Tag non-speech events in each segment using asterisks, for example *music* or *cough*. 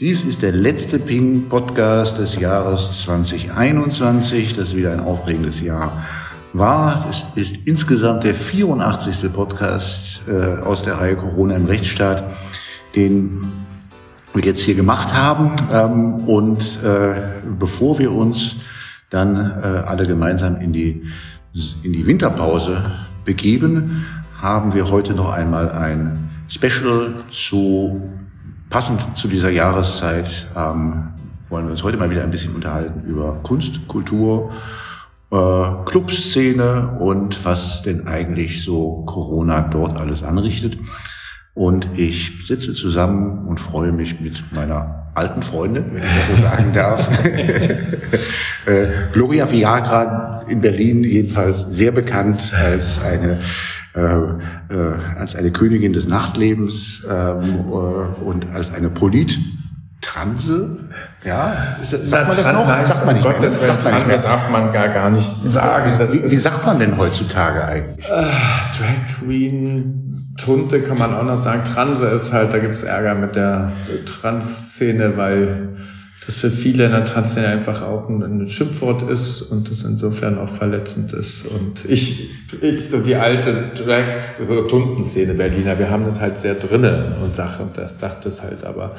Dies ist der letzte Ping-Podcast des Jahres 2021. Das wieder ein aufregendes Jahr war. Es ist insgesamt der 84. Podcast äh, aus der Reihe Corona im Rechtsstaat, den wir jetzt hier gemacht haben. Ähm, und äh, bevor wir uns dann äh, alle gemeinsam in die, in die Winterpause begeben, haben wir heute noch einmal ein Special zu Passend zu dieser Jahreszeit ähm, wollen wir uns heute mal wieder ein bisschen unterhalten über Kunst, Kultur, äh, Clubszene und was denn eigentlich so Corona dort alles anrichtet. Und ich sitze zusammen und freue mich mit meiner alten Freundin, wenn ich das so sagen *laughs* darf. *laughs* äh, Gloria Viagra in Berlin jedenfalls sehr bekannt als eine äh, äh, als eine Königin des Nachtlebens ähm, äh, und als eine Polit. Transe? Ja, sagt Na, man das noch? Nein, sagt man nicht Gott, mehr. Das sagt man nicht mehr. darf man gar, gar nicht sagen. Wie, wie sagt man denn heutzutage eigentlich? Äh, Drag Queen, Tunte kann man auch noch sagen. Transe ist halt, da gibt es Ärger mit der Trans-Szene, weil das für viele in der Transszene einfach auch ein, Schimpfwort ist und das insofern auch verletzend ist. Und ich, ich so die alte Drag, so Tundenszene Berliner, wir haben das halt sehr drinnen und Sache, das sagt es halt, aber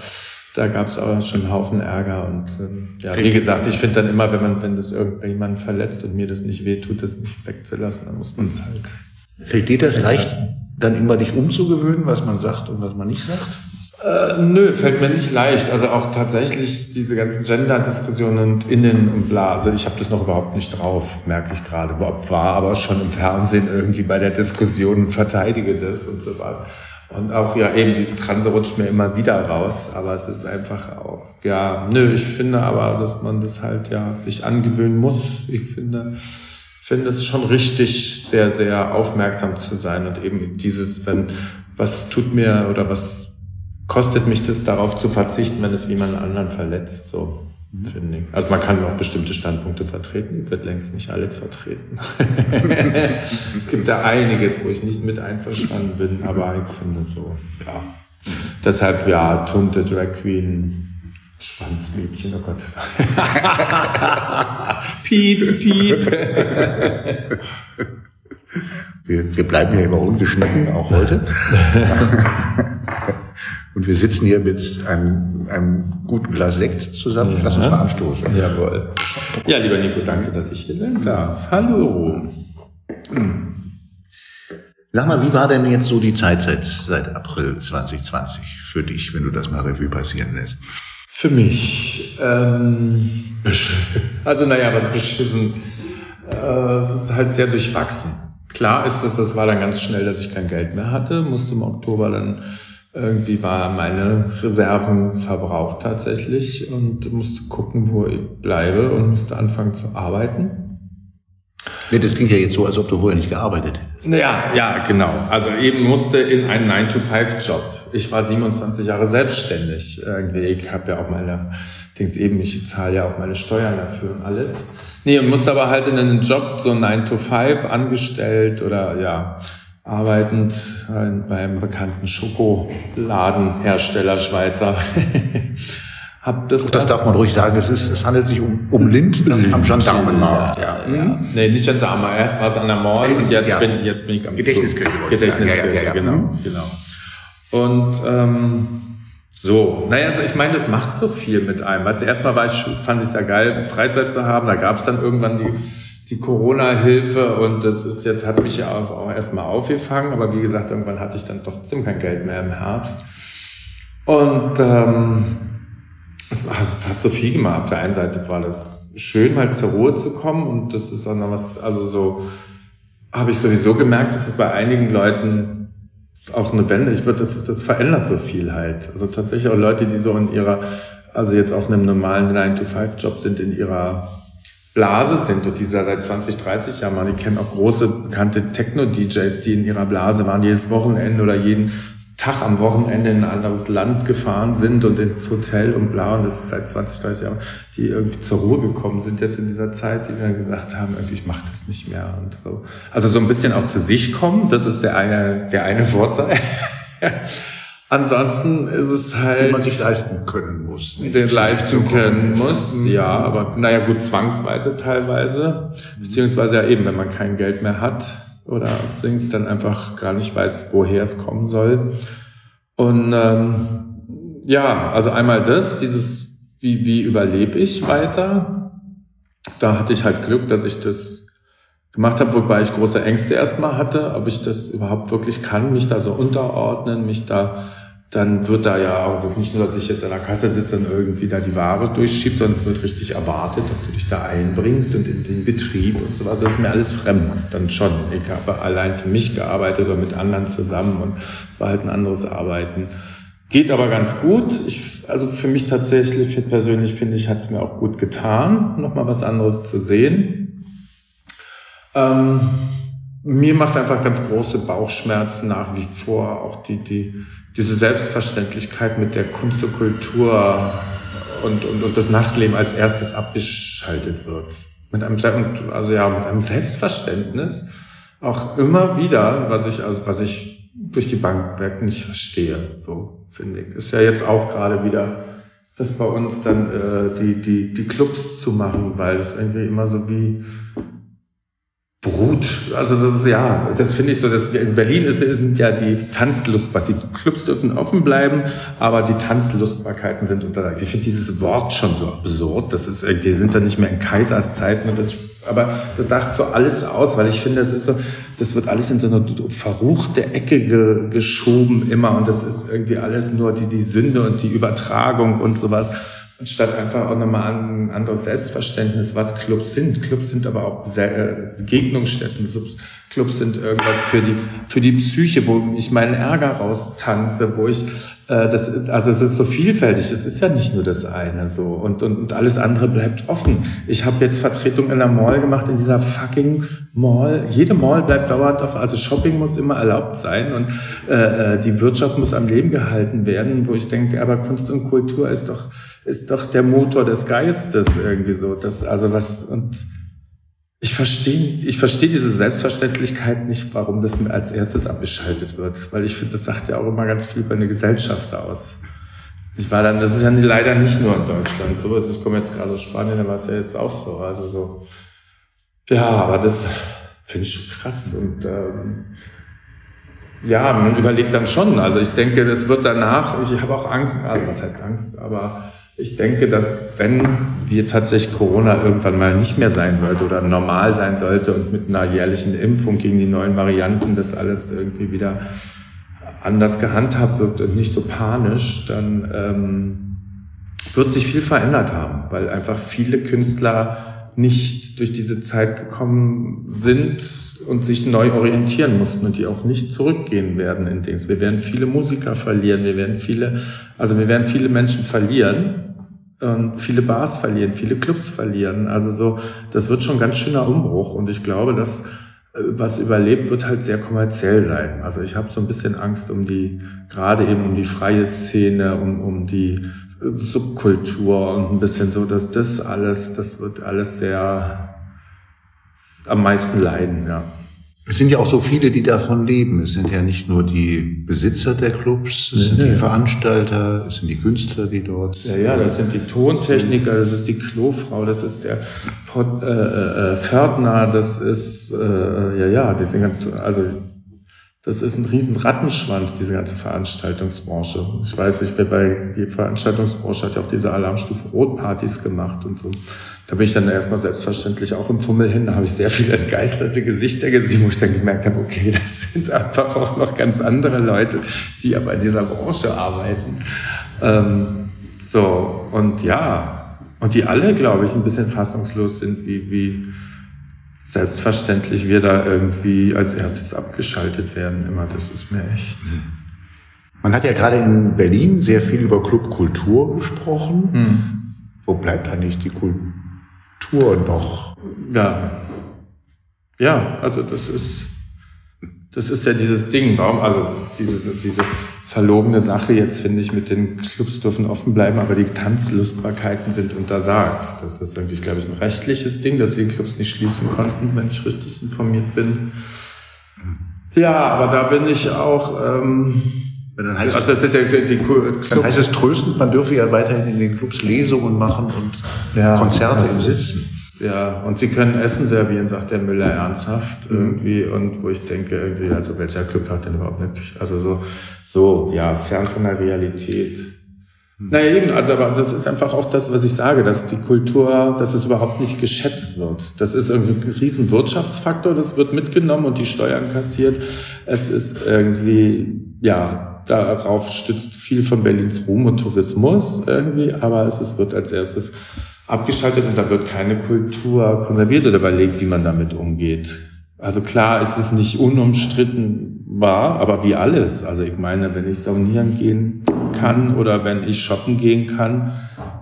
da gab es auch schon einen Haufen Ärger und ähm, ja, wie gesagt, ich finde dann immer, wenn man, wenn das irgendjemand verletzt und mir das nicht wehtut, das nicht wegzulassen, dann muss man es halt. Fällt dir das leicht, dann immer dich umzugewöhnen, was man sagt und was man nicht sagt? Äh, nö, fällt mir nicht leicht. Also auch tatsächlich diese ganzen Gender-Diskussionen und Innen und bla. Also ich habe das noch überhaupt nicht drauf, merke ich gerade. War aber schon im Fernsehen irgendwie bei der Diskussion verteidige das und so weiter. Und auch ja eben dieses Transe rutscht mir immer wieder raus, aber es ist einfach auch, ja, nö, ich finde aber, dass man das halt ja sich angewöhnen muss. Ich finde, finde es schon richtig, sehr, sehr aufmerksam zu sein und eben dieses, wenn, was tut mir oder was kostet mich das, darauf zu verzichten, wenn es jemanden anderen verletzt, so mhm. finde ich. Also man kann auch bestimmte Standpunkte vertreten, ich wird längst nicht alle vertreten. *laughs* es gibt da einiges, wo ich nicht mit einverstanden bin, aber ich finde so, ja. Deshalb, ja, Tunte, Drag Queen, Schwanzmädchen, oh Gott. *laughs* piep, piep. Wir, wir bleiben ja immer ungeschnitten, auch heute. *laughs* Und wir sitzen hier mit einem, einem guten Glas Sekt zusammen. Ja. Lass uns mal anstoßen. Jawohl. Ja, lieber Nico, danke, dass ich hier sein darf. Hallo. Sag mal, wie war denn jetzt so die Zeit seit, seit April 2020 für dich, wenn du das mal Revue passieren lässt? Für mich, ähm, also naja, was beschissen, äh, es ist halt sehr durchwachsen. Klar ist das, das war dann ganz schnell, dass ich kein Geld mehr hatte, musste im Oktober dann irgendwie war meine Reserven verbraucht tatsächlich und musste gucken, wo ich bleibe und musste anfangen zu arbeiten. Ja, das klingt ja jetzt so, als ob du vorher nicht gearbeitet hättest. Ja, ja, genau. Also eben musste in einen 9-to-5-Job. Ich war 27 Jahre selbstständig. Irgendwie, ich habe ja auch meine, Dings eben, ich zahle ja auch meine Steuern dafür und alles. Nee, und musste aber halt in einen Job, so 9-to-5, angestellt oder ja, arbeitend beim bekannten Schokoladenhersteller Schweizer. *laughs* Hab das, das darf man ruhig sagen, es, ist, es handelt sich um, um Lind am Gendarmenmarkt. Ja, ja, ja. Nee, nicht Gendarme, erst war es an der Mall und jetzt, ja. bin, jetzt bin ich am Gedächtniskirche. Gedächtniskirche, ja, ja, genau, mhm. genau. Und ähm, so, naja, also ich meine, das macht so viel mit einem. Weißt du, erstmal war ich, fand ich es ja geil, Freizeit zu haben. Da gab es dann irgendwann die die Corona-Hilfe und das ist jetzt, hat mich ja auch, auch erstmal aufgefangen, aber wie gesagt, irgendwann hatte ich dann trotzdem kein Geld mehr im Herbst. Und ähm, es, also es hat so viel gemacht. Auf der einen Seite war das schön, mal zur Ruhe zu kommen und das ist auch noch was, also so habe ich sowieso gemerkt, dass es bei einigen Leuten auch eine Wende, ich würde, das, das verändert so viel halt. Also tatsächlich auch Leute, die so in ihrer, also jetzt auch in einem normalen 9-to-5-Job sind, in ihrer Blase sind und die seit 20, 30 Jahren machen. Ich kenne auch große bekannte Techno-DJs, die in ihrer Blase waren, jedes Wochenende oder jeden Tag am Wochenende in ein anderes Land gefahren sind und ins Hotel und bla. Und das ist seit 20, 30 Jahren, die irgendwie zur Ruhe gekommen sind jetzt in dieser Zeit, die dann gesagt haben, irgendwie, ich mache das nicht mehr und so. Also so ein bisschen auch zu sich kommen, das ist der eine, der eine Vorteil. *laughs* Ansonsten ist es halt. Den man sich leisten können muss. Nicht? Den leisten können muss, mhm. ja, aber naja gut, zwangsweise teilweise. Beziehungsweise ja eben, wenn man kein Geld mehr hat oder singst, dann einfach gar nicht weiß, woher es kommen soll. Und ähm, ja, also einmal das, dieses, wie, wie überlebe ich weiter? Da hatte ich halt Glück, dass ich das gemacht habe, wobei ich große Ängste erstmal hatte, ob ich das überhaupt wirklich kann, mich da so unterordnen, mich da, dann wird da ja auch, das ist nicht nur, dass ich jetzt an der Kasse sitze und irgendwie da die Ware durchschiebe, sondern es wird richtig erwartet, dass du dich da einbringst und in den Betrieb und so was. Das ist mir alles fremd, dann schon. Ich habe allein für mich gearbeitet oder mit anderen zusammen und war halt ein anderes Arbeiten. Geht aber ganz gut. Ich, also für mich tatsächlich, persönlich finde ich, hat es mir auch gut getan, nochmal was anderes zu sehen. Ähm, mir macht einfach ganz große Bauchschmerzen nach wie vor auch die, die, diese Selbstverständlichkeit mit der Kunst und Kultur und, und, und das Nachtleben als erstes abgeschaltet wird. Mit einem, also ja, mit einem Selbstverständnis auch immer wieder, was ich, also was ich durch die Bank weg nicht verstehe, so finde ich. Ist ja jetzt auch gerade wieder das bei uns dann äh, die, die, die Clubs zu machen, weil es irgendwie immer so wie Brut. Also das ist, ja, das finde ich so, dass wir in Berlin ist, sind ja die Tanzlustbar. Die Clubs dürfen offen bleiben, aber die Tanzlustbarkeiten sind untersagt. Ich finde dieses Wort schon so absurd. Das ist irgendwie, sind dann nicht mehr in Kaiserszeiten und das, aber das sagt so alles aus, weil ich finde, es ist so, das wird alles in so eine verruchte Ecke ge, geschoben immer und das ist irgendwie alles nur die, die Sünde und die Übertragung und sowas anstatt einfach auch nochmal ein anderes Selbstverständnis, was Clubs sind. Clubs sind aber auch Begegnungsstätten. Clubs sind irgendwas für die, für die Psyche, wo ich meinen Ärger raustanze, wo ich, äh, das, also es ist so vielfältig, es ist ja nicht nur das eine so und, und, und alles andere bleibt offen. Ich habe jetzt Vertretung in der Mall gemacht, in dieser fucking Mall. Jede Mall bleibt dauernd offen, also Shopping muss immer erlaubt sein und äh, äh die Wirtschaft muss am Leben gehalten werden, wo ich denke, aber Kunst und Kultur ist doch ist doch der Motor des Geistes irgendwie so. Das, also was, und ich verstehe, ich verstehe diese Selbstverständlichkeit nicht, warum das als erstes abgeschaltet wird. Weil ich finde, das sagt ja auch immer ganz viel über eine Gesellschaft aus. Ich war dann, das ist ja leider nicht nur in Deutschland so. Also ich komme jetzt gerade aus Spanien, da war es ja jetzt auch so. Also so. Ja, aber das finde ich schon krass. Und ähm, ja, man überlegt dann schon. Also ich denke, das wird danach, ich habe auch Angst, also was heißt Angst, aber ich denke, dass wenn wir tatsächlich Corona irgendwann mal nicht mehr sein sollte oder normal sein sollte und mit einer jährlichen Impfung gegen die neuen Varianten das alles irgendwie wieder anders gehandhabt wird und nicht so panisch, dann ähm, wird sich viel verändert haben, weil einfach viele Künstler nicht durch diese Zeit gekommen sind und sich neu orientieren mussten und die auch nicht zurückgehen werden in Dings. Wir werden viele Musiker verlieren, wir werden viele, also wir werden viele Menschen verlieren viele Bars verlieren, viele Clubs verlieren. Also so, das wird schon ganz schöner Umbruch und ich glaube, dass äh, was überlebt, wird halt sehr kommerziell sein. Also ich habe so ein bisschen Angst um die, gerade eben um die freie Szene, um, um die Subkultur und ein bisschen so, dass das alles, das wird alles sehr am meisten leiden, ja. Es sind ja auch so viele, die davon leben. Es sind ja nicht nur die Besitzer der Clubs, es sind ja, die Veranstalter, es sind die Künstler, die dort. Ja, ja, das sind die Tontechniker, das ist die Klofrau, das ist der äh, äh, Pförtner, das ist äh, ja, ja, die sind also das ist ein riesen Rattenschwanz, diese ganze Veranstaltungsbranche. Ich weiß, ich bin bei, die Veranstaltungsbranche hat ja auch diese Alarmstufe Rotpartys gemacht und so. Da bin ich dann erstmal selbstverständlich auch im Fummel hin. Da habe ich sehr viele entgeisterte Gesichter gesehen, wo ich dann gemerkt habe, okay, das sind einfach auch noch ganz andere Leute, die aber in dieser Branche arbeiten. Ähm, so, und ja, und die alle, glaube ich, ein bisschen fassungslos sind, wie, wie, selbstverständlich wir da irgendwie als erstes abgeschaltet werden. Immer, das ist mir echt. Man hat ja gerade in Berlin sehr viel über Clubkultur gesprochen. Hm. Wo bleibt eigentlich die Kultur noch? Ja. Ja, also das ist, das ist ja dieses Ding. Warum, also diese, diese verlogene Sache jetzt, finde ich, mit den Clubs dürfen offen bleiben, aber die Tanzlustbarkeiten sind untersagt. Das ist irgendwie, glaube ich, ein rechtliches Ding, dass wir die Clubs nicht schließen konnten, wenn ich richtig informiert bin. Ja, aber da bin ich auch, ähm, Dann heißt, also, es, der, der, die dann heißt es tröstend, man dürfe ja weiterhin in den Clubs Lesungen machen und ja, Konzerte im Sitzen. Ja, und sie können Essen servieren, sagt der Müller ernsthaft mhm. irgendwie. Und wo ich denke, irgendwie, also welcher Club hat denn überhaupt eine Küche? Also so, so, ja, fern von der Realität. Mhm. Naja, eben, also aber das ist einfach auch das, was ich sage, dass die Kultur, dass es überhaupt nicht geschätzt wird. Das ist irgendwie ein riesen Wirtschaftsfaktor, das wird mitgenommen und die Steuern kassiert. Es ist irgendwie, ja, darauf stützt viel von Berlins Ruhm und Tourismus irgendwie, aber es ist, wird als erstes abgeschaltet und da wird keine Kultur konserviert oder überlegt, wie man damit umgeht. Also klar, es ist nicht unumstritten wahr, aber wie alles. Also ich meine, wenn ich saunieren gehen kann oder wenn ich shoppen gehen kann,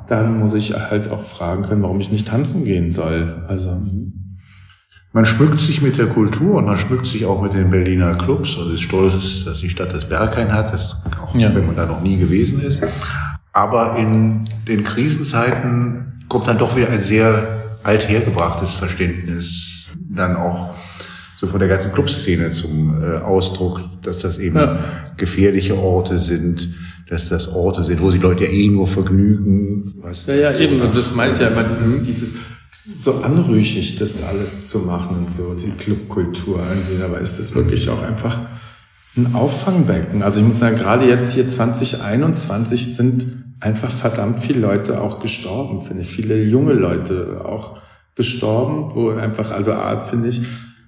dann muss ich halt auch fragen können, warum ich nicht tanzen gehen soll. Also hm. man schmückt sich mit der Kultur und man schmückt sich auch mit den Berliner Clubs und ist stolz, dass die Stadt das Berghain hat, das, auch ja. wenn man da noch nie gewesen ist. Aber in den Krisenzeiten kommt dann doch wieder ein sehr althergebrachtes Verständnis dann auch so von der ganzen Clubszene zum äh, Ausdruck, dass das eben ja. gefährliche Orte sind, dass das Orte sind, wo sich Leute ja eh nur vergnügen. Was ja, ja, so eben, und das meint ja immer dieses, mhm. dieses so anrüchig, das alles zu machen und so, die Clubkultur irgendwie, aber ist das wirklich auch einfach ein Auffangbecken? Also ich muss sagen, gerade jetzt hier 2021 sind einfach verdammt viele Leute auch gestorben, finde ich, viele junge Leute auch gestorben, wo einfach, also finde ich,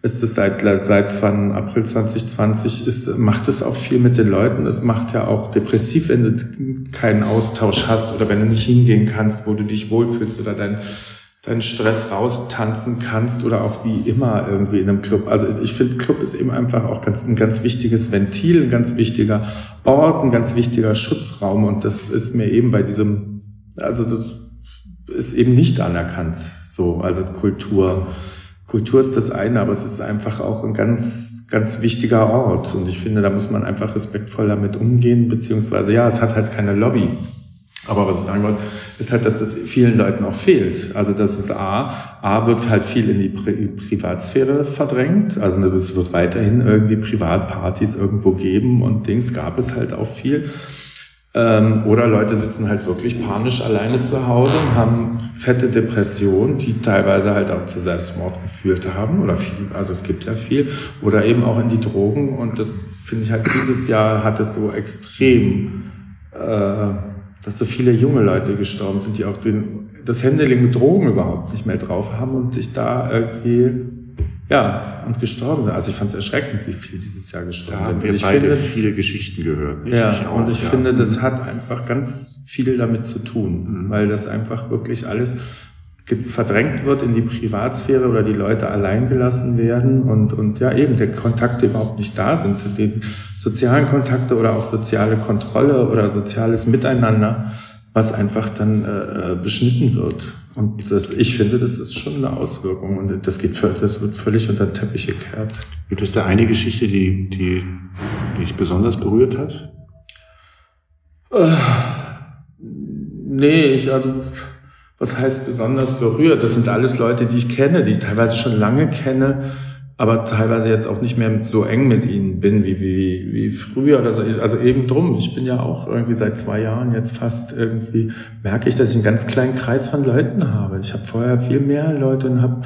ist es seit, seit 2. April 2020, ist, macht es auch viel mit den Leuten. Es macht ja auch depressiv, wenn du keinen Austausch hast oder wenn du nicht hingehen kannst, wo du dich wohlfühlst oder dein, deinen Stress raustanzen kannst oder auch wie immer irgendwie in einem Club. Also ich finde, Club ist eben einfach auch ganz, ein ganz wichtiges Ventil, ein ganz wichtiger Ort, ein ganz wichtiger Schutzraum und das ist mir eben bei diesem, also das ist eben nicht anerkannt, so, also Kultur. Kultur ist das eine, aber es ist einfach auch ein ganz, ganz wichtiger Ort. Und ich finde, da muss man einfach respektvoll damit umgehen, beziehungsweise ja, es hat halt keine Lobby. Aber was ich sagen wollte, ist halt, dass das vielen Leuten auch fehlt. Also das ist A, A wird halt viel in die Pri Privatsphäre verdrängt. Also es wird weiterhin irgendwie Privatpartys irgendwo geben und Dings gab es halt auch viel. Ähm, oder Leute sitzen halt wirklich panisch alleine zu Hause und haben fette Depressionen, die teilweise halt auch zu Selbstmord geführt haben. Oder viel, also es gibt ja viel. Oder eben auch in die Drogen. Und das finde ich halt, dieses Jahr hat es so extrem, äh, dass so viele junge Leute gestorben sind, die auch den, das Handling mit Drogen überhaupt nicht mehr drauf haben und sich da irgendwie ja, und gestorben. Also ich fand es erschreckend, wie viel dieses Jahr gestorben sind. Da haben wir beide finde, viele Geschichten gehört. ja, ich auch, und ich ja. finde, das mhm. hat einfach ganz viel damit zu tun, mhm. weil das einfach wirklich alles verdrängt wird in die Privatsphäre oder die Leute allein gelassen werden und, und ja eben der Kontakte überhaupt nicht da sind. Die sozialen Kontakte oder auch soziale Kontrolle oder soziales Miteinander was einfach dann äh, äh, beschnitten wird. Und das, ich finde, das ist schon eine Auswirkung und das geht, das wird völlig unter den Teppich gekehrt. Gibt es da eine Geschichte, die, die, die dich besonders berührt hat? Äh, nee, ich, also, was heißt besonders berührt? Das sind alles Leute, die ich kenne, die ich teilweise schon lange kenne aber teilweise jetzt auch nicht mehr so eng mit ihnen bin wie, wie, wie früher oder so. Also eben drum. Ich bin ja auch irgendwie seit zwei Jahren jetzt fast irgendwie, merke ich, dass ich einen ganz kleinen Kreis von Leuten habe. Ich habe vorher viel mehr Leute und habe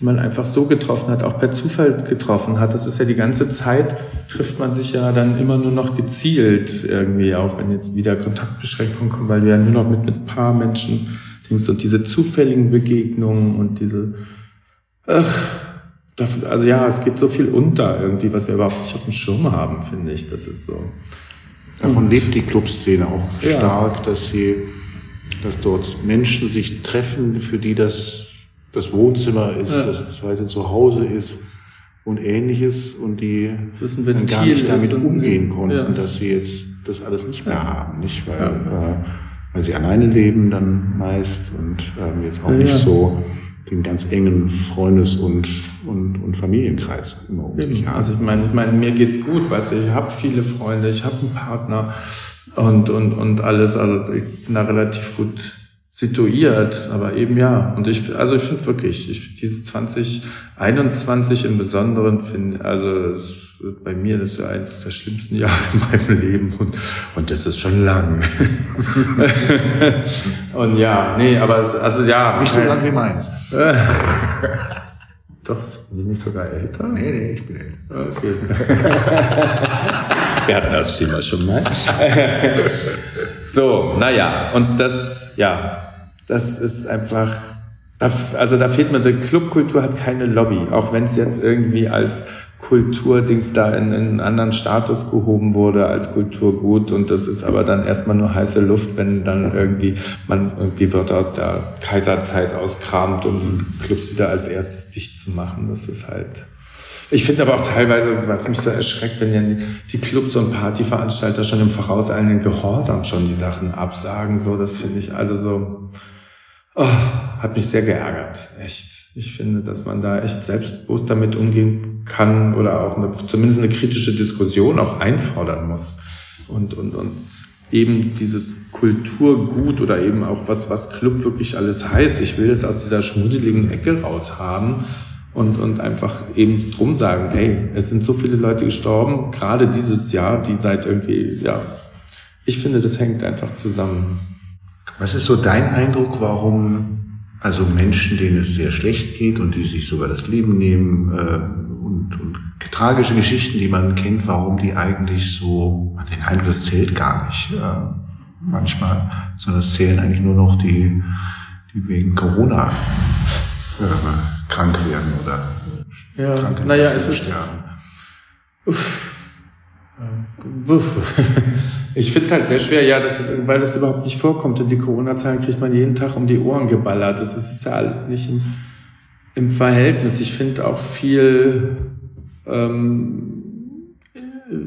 die man einfach so getroffen hat, auch per Zufall getroffen hat. Das ist ja die ganze Zeit, trifft man sich ja dann immer nur noch gezielt irgendwie, auch wenn jetzt wieder Kontaktbeschränkungen kommen, weil du ja nur noch mit, mit ein paar Menschen denkst und diese zufälligen Begegnungen und diese, ach, also ja, es geht so viel unter irgendwie, was wir überhaupt nicht auf dem Schirm haben, finde ich. Das ist so. Davon lebt die Clubszene auch ja. stark, dass sie, dass dort Menschen sich treffen, für die das das Wohnzimmer ist, ja. das zweite Zuhause ist und ähnliches und die dann gar nicht damit umgehen konnten, ja. dass sie jetzt das alles nicht mehr haben, nicht weil, äh, weil sie alleine leben dann meist und ähm, jetzt auch nicht so den ganz engen Freundes- und, und, und Familienkreis immer um sich haben. Also ich meine, ich meine, mir geht's gut, weißt du, ich habe viele Freunde, ich habe einen Partner und, und, und alles, also ich bin da relativ gut situiert, aber eben ja. Und ich, also ich finde wirklich, ich diese 2021 im Besonderen finde, also bei mir das ist so eines der schlimmsten Jahre in meinem Leben und, und das ist schon lang. *laughs* und ja, nee, aber also ja. Nicht so lang wie meins. *laughs* Doch, bin ich nicht sogar älter? Nee, nee, ich bin älter. Okay. *laughs* Wir hatten das Thema schon mal. so, naja, und das, ja, das ist einfach, also da fehlt mir, die Clubkultur hat keine Lobby, auch wenn es jetzt irgendwie als Kulturdings da in, in einen anderen Status gehoben wurde als Kulturgut und das ist aber dann erstmal nur heiße Luft, wenn dann irgendwie man irgendwie Wörter aus der Kaiserzeit auskramt, um die Clubs wieder als erstes dicht zu machen. Das ist halt. Ich finde aber auch teilweise, es mich so erschreckt, wenn ja die Clubs und Partyveranstalter schon im vorauseilenden Gehorsam schon die Sachen absagen. So, das finde ich also so, oh, hat mich sehr geärgert, echt. Ich finde, dass man da echt selbstbewusst damit umgehen kann oder auch eine, zumindest eine kritische Diskussion auch einfordern muss. Und, und, und eben dieses Kulturgut oder eben auch was, was Club wirklich alles heißt. Ich will es aus dieser schmuddeligen Ecke raus haben und, und einfach eben drum sagen, hey, es sind so viele Leute gestorben, gerade dieses Jahr, die seit irgendwie, ja, ich finde, das hängt einfach zusammen. Was ist so dein Eindruck, warum also Menschen, denen es sehr schlecht geht und die sich sogar das Leben nehmen äh, und, und tragische Geschichten, die man kennt, warum die eigentlich so, den Eindruck, das zählt gar nicht äh, manchmal, sondern es zählen eigentlich nur noch die, die wegen Corona äh, krank werden oder äh, ja, krank naja, es ist, sterben. Uff. *laughs* Ich finde es halt sehr schwer, ja, das, weil das überhaupt nicht vorkommt. Und die Corona-Zahlen kriegt man jeden Tag um die Ohren geballert. Das ist ja alles nicht im, im Verhältnis. Ich finde auch viel, ähm,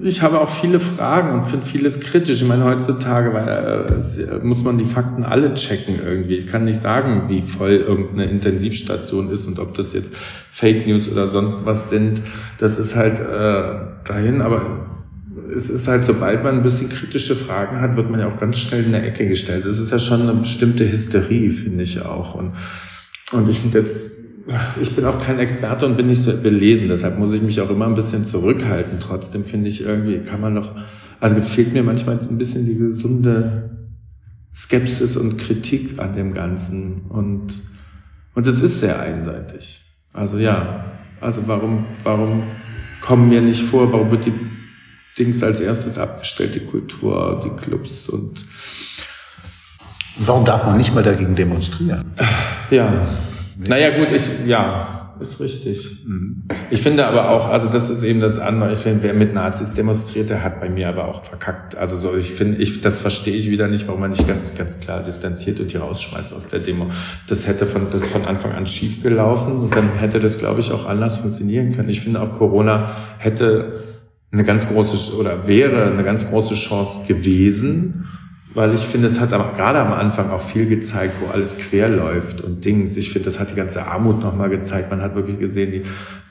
ich habe auch viele Fragen und finde vieles kritisch. Ich meine, heutzutage weil, äh, muss man die Fakten alle checken irgendwie. Ich kann nicht sagen, wie voll irgendeine Intensivstation ist und ob das jetzt Fake News oder sonst was sind. Das ist halt äh, dahin, aber es ist halt, sobald man ein bisschen kritische Fragen hat, wird man ja auch ganz schnell in der Ecke gestellt. Das ist ja schon eine bestimmte Hysterie, finde ich auch. Und, und ich finde jetzt, ich bin auch kein Experte und bin nicht so belesen, deshalb muss ich mich auch immer ein bisschen zurückhalten. Trotzdem finde ich irgendwie, kann man noch, also fehlt mir manchmal ein bisschen die gesunde Skepsis und Kritik an dem Ganzen. Und, und es ist sehr einseitig. Also ja, also warum, warum kommen mir nicht vor, warum wird die Dings als erstes abgestellt, die Kultur, die Clubs und Warum darf man nicht mal dagegen demonstrieren? Ja. Naja, gut, ich, ja, ist richtig. Mhm. Ich finde aber auch, also das ist eben das andere. Ich finde, wer mit Nazis demonstriert, der hat bei mir aber auch verkackt. Also so, ich finde, ich, das verstehe ich wieder nicht, warum man nicht ganz, ganz klar distanziert und die rausschmeißt aus der Demo. Das hätte von, das von Anfang an schief gelaufen und dann hätte das, glaube ich, auch anders funktionieren können. Ich finde auch Corona hätte eine ganz große oder wäre eine ganz große Chance gewesen, weil ich finde, es hat aber gerade am Anfang auch viel gezeigt, wo alles quer läuft und Dings. Ich finde, das hat die ganze Armut nochmal gezeigt. Man hat wirklich gesehen, die,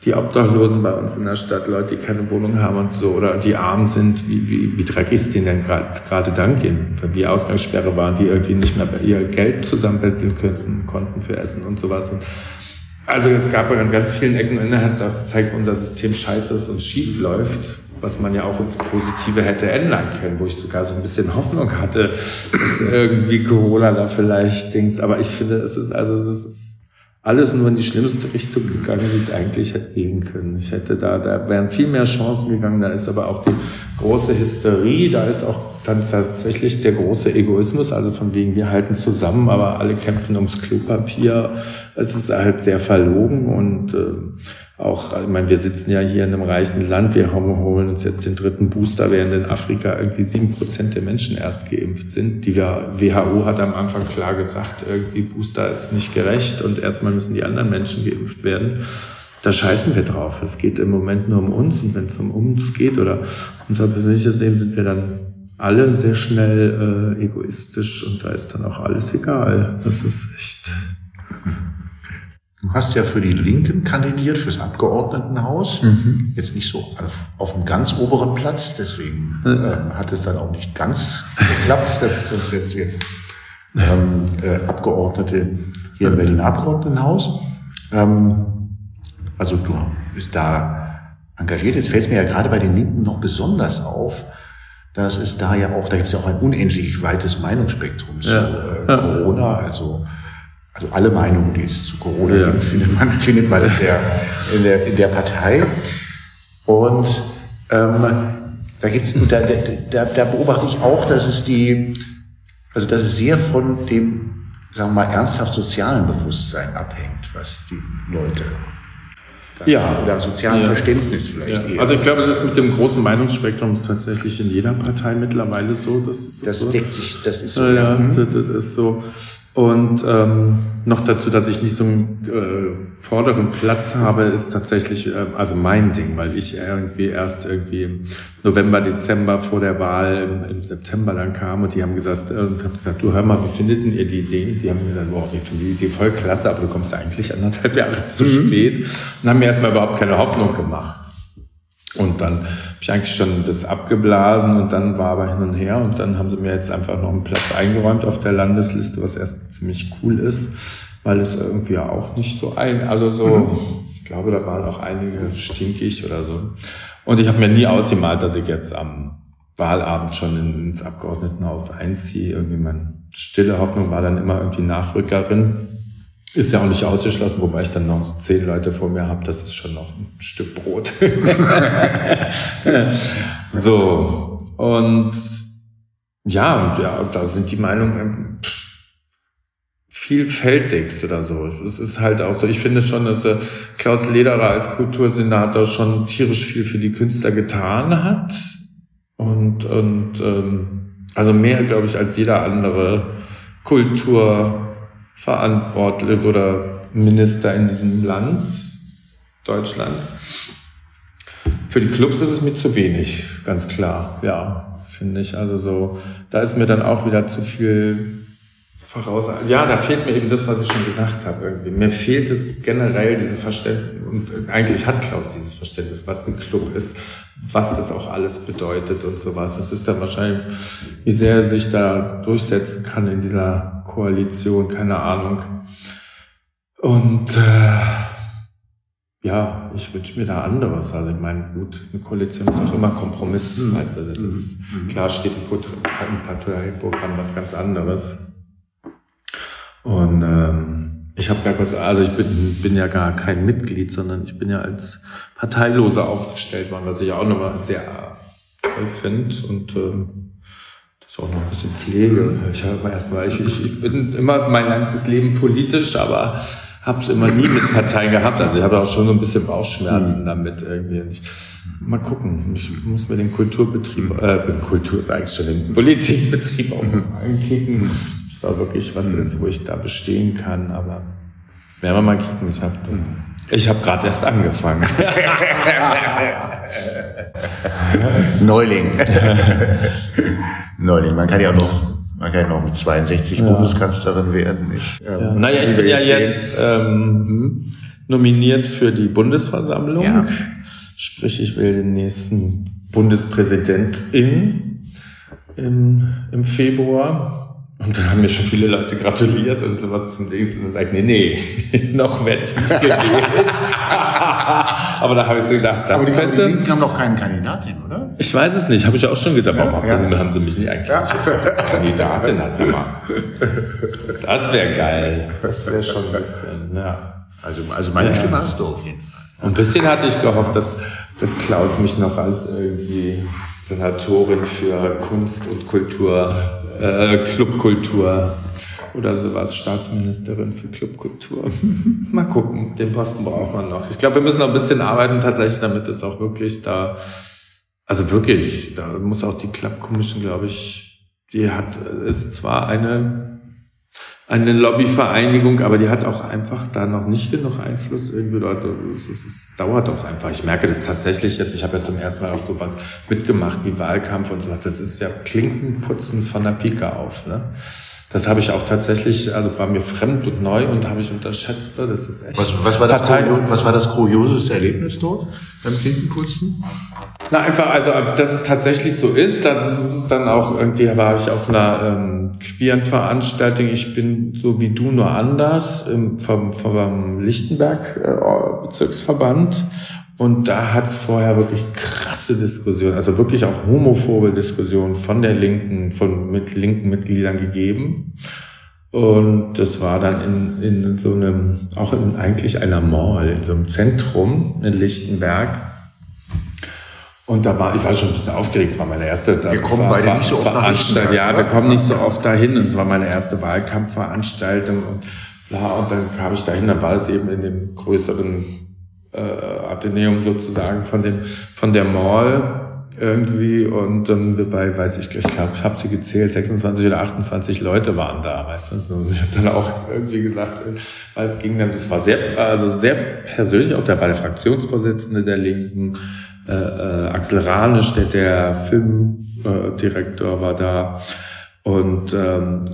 die Obdachlosen bei uns in der Stadt, Leute, die keine Wohnung haben und so, oder die arm sind, wie, wie, wie dreckig es denen denn gerade dann gehen. Wenn die Ausgangssperre waren, die irgendwie nicht mehr ihr Geld zusammenbetteln könnten, konnten für Essen und sowas. Und also es gab an ganz vielen Ecken und hat es auch gezeigt, wo unser System scheiße ist und schief läuft was man ja auch ins Positive hätte ändern können, wo ich sogar so ein bisschen Hoffnung hatte, dass irgendwie Corona da vielleicht Dings, aber ich finde, es ist also, es ist alles nur in die schlimmste Richtung gegangen, wie es eigentlich hätte gehen können. Ich hätte da, da wären viel mehr Chancen gegangen, da ist aber auch die große Hysterie, da ist auch dann tatsächlich der große Egoismus, also von wegen, wir halten zusammen, aber alle kämpfen ums Klopapier. Es ist halt sehr verlogen und äh, auch, ich meine, wir sitzen ja hier in einem reichen Land, wir holen uns jetzt den dritten Booster, während in Afrika irgendwie sieben Prozent der Menschen erst geimpft sind. Die WHO hat am Anfang klar gesagt, irgendwie Booster ist nicht gerecht und erstmal müssen die anderen Menschen geimpft werden. Da scheißen wir drauf. Es geht im Moment nur um uns und wenn es um uns geht oder unser persönliches Leben, sind wir dann alle sehr schnell äh, egoistisch und da ist dann auch alles egal. Das ist echt. Du hast ja für die Linken kandidiert, fürs Abgeordnetenhaus. Mhm. Jetzt nicht so auf, auf dem ganz oberen Platz, deswegen äh, hat es dann auch nicht ganz geklappt. Das, sonst wärst du jetzt ähm, äh, Abgeordnete hier im Berliner Abgeordnetenhaus. Ähm, also du bist da engagiert. Jetzt fällt es mir ja gerade bei den Linken noch besonders auf, dass es da ja auch, da gibt es ja auch ein unendlich weites Meinungsspektrum zu äh, Corona, also also alle Meinungen, die es zu Corona ja. gibt, findet man, *laughs* findet man in der, in der, in der Partei. Und ähm, da, geht's, da, da, da beobachte ich auch, dass es die, also dass es sehr von dem, sagen wir mal, ernsthaft sozialen Bewusstsein abhängt, was die Leute ja. Oder sozialen ja. Verständnis vielleicht. Ja. Also ich glaube, das mit dem großen Meinungsspektrum ist tatsächlich in jeder Partei mittlerweile so. Das, ist das so. deckt sich, das ist so. Ja, ja mhm. das, das ist so. Und ähm, noch dazu, dass ich nicht so einen äh, vorderen Platz habe, ist tatsächlich äh, also mein Ding, weil ich irgendwie erst irgendwie im November, Dezember vor der Wahl im, im September dann kam und die haben gesagt, äh, und hab gesagt, du hör mal, wie findet ihr die Idee? Die haben gesagt, boah, wir finden die Idee voll klasse, aber du kommst eigentlich anderthalb Jahre zu mhm. spät und haben mir erstmal überhaupt keine Hoffnung gemacht. Und dann habe ich eigentlich schon das abgeblasen und dann war aber hin und her und dann haben sie mir jetzt einfach noch einen Platz eingeräumt auf der Landesliste, was erst ziemlich cool ist, weil es irgendwie auch nicht so ein, also so, mhm. ich glaube, da waren auch einige stinkig oder so. Und ich habe mir nie ausgemalt, dass ich jetzt am Wahlabend schon ins Abgeordnetenhaus einziehe. Irgendwie meine stille Hoffnung war dann immer irgendwie Nachrückerin. Ist ja auch nicht ausgeschlossen, wobei ich dann noch zehn Leute vor mir habe, das ist schon noch ein Stück Brot. *laughs* so, und ja, ja, da sind die Meinungen vielfältigst oder so. Es ist halt auch so, ich finde schon, dass äh, Klaus Lederer als Kultursenator schon tierisch viel für die Künstler getan hat. Und, und ähm, also mehr, glaube ich, als jeder andere Kultur verantwortlich oder Minister in diesem Land, Deutschland. Für die Clubs ist es mir zu wenig, ganz klar, ja, finde ich. Also so, da ist mir dann auch wieder zu viel voraus. Ja, da fehlt mir eben das, was ich schon gesagt habe irgendwie. Mir fehlt es generell dieses Verständnis und eigentlich hat Klaus dieses Verständnis, was ein Club ist, was das auch alles bedeutet und sowas. Es ist dann wahrscheinlich, wie sehr er sich da durchsetzen kann in dieser Koalition, keine Ahnung. Und äh, ja, ich wünsche mir da anderes. Also ich meine, gut, eine Koalition ist auch immer Kompromiss. Mhm. Weißt du, das mhm. ist mhm. klar steht im Parteiprogramm was ganz anderes. Und ähm, ich habe gar also ich bin, bin ja gar kein Mitglied, sondern ich bin ja als Parteiloser aufgestellt worden, was ich auch nochmal sehr toll finde. Und ähm, ist auch noch ein bisschen Pflege. Ich habe erstmal, ich, ich, bin immer mein ganzes Leben politisch, aber habe es immer nie mit Parteien gehabt. Also ich habe auch schon so ein bisschen Bauchschmerzen mhm. damit irgendwie. Ich, mal gucken. Ich muss mir den Kulturbetrieb, äh, Kultur ist eigentlich schon den Politikbetrieb auch mhm. ankicken. Das ist auch wirklich was mhm. ist, wo ich da bestehen kann. Aber werden wir mal kicken. Ich habe ich hab gerade erst angefangen. *laughs* Neuling. Neuling. Man kann ja auch noch, man kann ja noch mit 62 ja. Bundeskanzlerin werden. Ich, ähm, ja. Naja, ich bin ja jetzt ähm, hm? nominiert für die Bundesversammlung. Ja. Sprich, ich will den nächsten Bundespräsidentin im, im Februar. Und dann haben mir schon viele Leute gratuliert und sowas zum Dings. Und dann sagt, nee, nee, *laughs* noch werde ich nicht gewählt. *laughs* aber da habe ich so gedacht, das aber die, könnte... Die haben noch keinen Kandidatin, oder? Ich weiß es nicht, habe ich auch schon gedacht. Warum ja, ja. haben sie mich nicht eigentlich ja. nicht *laughs* Kandidatin? Das, das wäre geil. Das wäre schon ein bisschen, ja. Also, also meine ja. Stimme hast du auf jeden Fall. Ein bisschen hatte ich gehofft, dass, dass Klaus mich noch als irgendwie Senatorin für Kunst und Kultur äh, Clubkultur oder sowas, Staatsministerin für Clubkultur. *laughs* Mal gucken, den Posten braucht man noch. Ich glaube, wir müssen noch ein bisschen arbeiten tatsächlich, damit es auch wirklich da, also wirklich, da muss auch die Club Commission, glaube ich, die hat, ist zwar eine eine Lobbyvereinigung, aber die hat auch einfach da noch nicht genug Einfluss irgendwie dort. Es, es, es dauert auch einfach. Ich merke das tatsächlich jetzt. Ich habe ja zum ersten Mal auch sowas mitgemacht wie Wahlkampf und sowas. Das ist ja Klinkenputzen von der Pika auf. Ne? Das habe ich auch tatsächlich, also war mir fremd und neu und habe ich unterschätzt. Das ist echt. Was, was, war, das Partei was war das kurioseste Erlebnis dort beim Klinkenputzen? Na, einfach, also, dass es tatsächlich so ist, das ist es dann auch irgendwie, war ich auf einer ähm, queeren Veranstaltung, ich bin so wie du, nur anders, im, vom, vom Lichtenberg äh, Bezirksverband. Und da hat's vorher wirklich krasse Diskussionen, also wirklich auch homophobe Diskussionen von der Linken, von mit linken Mitgliedern gegeben. Und das war dann in, in so einem, auch in eigentlich einer Mall, in so einem Zentrum in Lichtenberg. Und da war, ich war schon ein bisschen aufgeregt, es war meine erste wir kommen beide nicht so oft nach Ja, wir kommen nicht so oft dahin. Und es war meine erste Wahlkampfveranstaltung und bla. Und dann kam ich dahin, dann war es eben in dem größeren äh, Atheneum sozusagen von dem, von der Mall irgendwie und dann bei, weiß ich, ich habe hab sie gezählt, 26 oder 28 Leute waren da, weißt du. So, ich habe dann auch irgendwie gesagt, weil es ging dann, das war sehr, also sehr persönlich, auch der war der Fraktionsvorsitzende der Linken, äh, äh, Axel Ranisch, der, der Filmdirektor war da. Und ähm,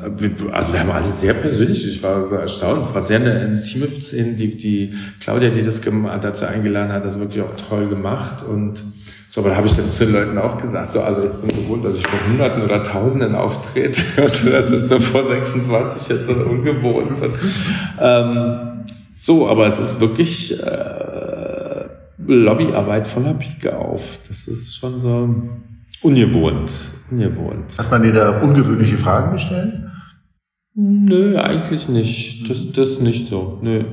also wir haben alles sehr persönlich, ich war so erstaunt. Es war sehr eine intime Szene, die, die Claudia, die das dazu eingeladen hat, das wirklich auch toll gemacht. Und so, aber da habe ich dann zu den Leuten auch gesagt, so, also ich bin gewohnt, dass ich vor Hunderten oder Tausenden auftrete und *laughs* das ist so vor 26 jetzt so ungewohnt. Und, ähm, so, aber es ist wirklich äh, Lobbyarbeit von der Pike auf. Das ist schon so ungewohnt. ungewohnt. Hat man dir da ungewöhnliche Fragen gestellt? Nö, eigentlich nicht. Das, das nicht so. Nö.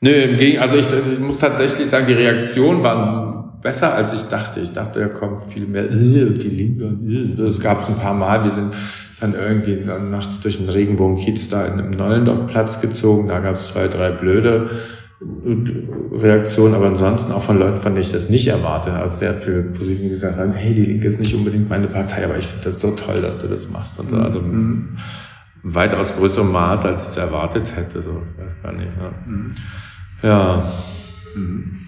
Nö, im Gegenteil, also ich, ich muss tatsächlich sagen, die Reaktionen waren besser, als ich dachte. Ich dachte, da kommt viel mehr, äh, die Linke, äh. es gab es ein paar Mal, wir sind dann irgendwie nachts durch den Regenbogen-Kiez da in einem Neulendorfplatz gezogen, da gab es zwei, drei blöde Reaktionen, aber ansonsten auch von Leuten, von denen ich das nicht erwarte. Also sehr viele Positiven gesagt haben, hey, die Linke ist nicht unbedingt meine Partei, aber ich finde das so toll, dass du das machst. Und so. Also mhm. weitaus größerem Maß, als ich es erwartet hätte. So, weiß gar nicht. Ja. Mhm. ja. Mhm.